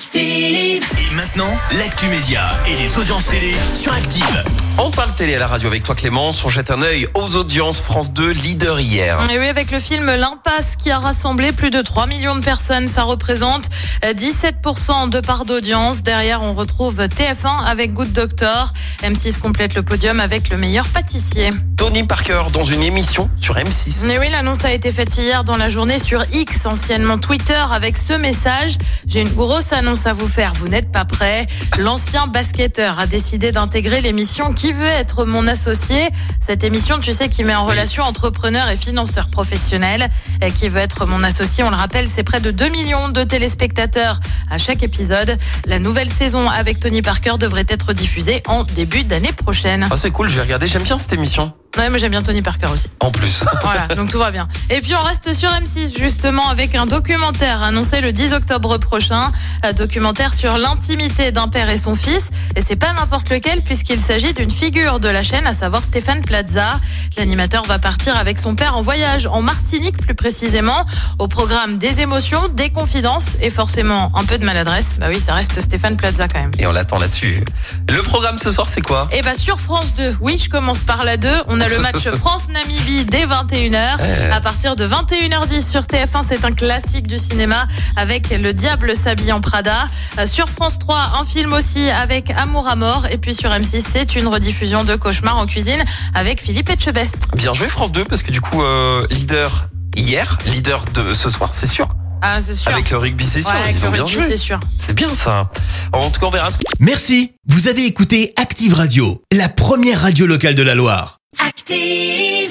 Active. Et maintenant, l'actu média et les audiences télé sur Active. On parle télé à la radio avec toi Clémence. On jette un œil aux audiences France 2 leader hier. Et oui, avec le film L'Impasse qui a rassemblé plus de 3 millions de personnes, ça représente euh, 17% de part d'audience. Derrière, on retrouve TF1 avec Good Doctor. M6 complète le podium avec le meilleur pâtissier. Tony Parker dans une émission sur M6. Mais oui, l'annonce a été faite hier dans la journée sur X, anciennement Twitter, avec ce message. J'ai une grosse annonce à vous faire, vous n'êtes pas prêts. L'ancien basketteur a décidé d'intégrer l'émission Qui veut être mon associé? Cette émission, tu sais, qui met en relation entrepreneurs et financeurs professionnels. Et Qui veut être mon associé, on le rappelle, c'est près de 2 millions de téléspectateurs à chaque épisode. La nouvelle saison avec Tony Parker devrait être diffusée en début d'année prochaine. Ah, c'est cool, je vais regarder. J'aime bien cette émission. Ouais, moi j'aime bien Tony Parker aussi. En plus. Voilà, donc tout va bien. Et puis on reste sur M6 justement avec un documentaire annoncé le 10 octobre prochain, un documentaire sur l'intimité d'un père et son fils. Et c'est pas n'importe lequel puisqu'il s'agit d'une figure de la chaîne, à savoir Stéphane Plaza. L'animateur va partir avec son père en voyage en Martinique plus précisément, au programme des émotions, des confidences et forcément un peu de maladresse. Bah oui, ça reste Stéphane Plaza quand même. Et on l'attend là-dessus. Le programme ce soir, c'est quoi? Et bah sur France 2, oui, je commence par la 2. On a le match France-Namibie dès 21h. Eh. À partir de 21h10 sur TF1, c'est un classique du cinéma avec Le Diable s'habille en Prada. Euh, Sur France 3, un film aussi avec Amour à mort. Et puis sur M6, c'est une rediffusion de Cauchemar en cuisine avec Philippe Etchebest. Bien joué France 2 parce que du coup, euh, leader hier, leader de ce soir, c'est sûr. Ah, c'est sûr. Avec le rugby, c'est sûr. Ouais, avec Ils le ont bien rugby, joué. c'est sûr. C'est bien ça. En tout cas, on verra ce Merci, vous avez écouté Active Radio, la première radio locale de la Loire. Active.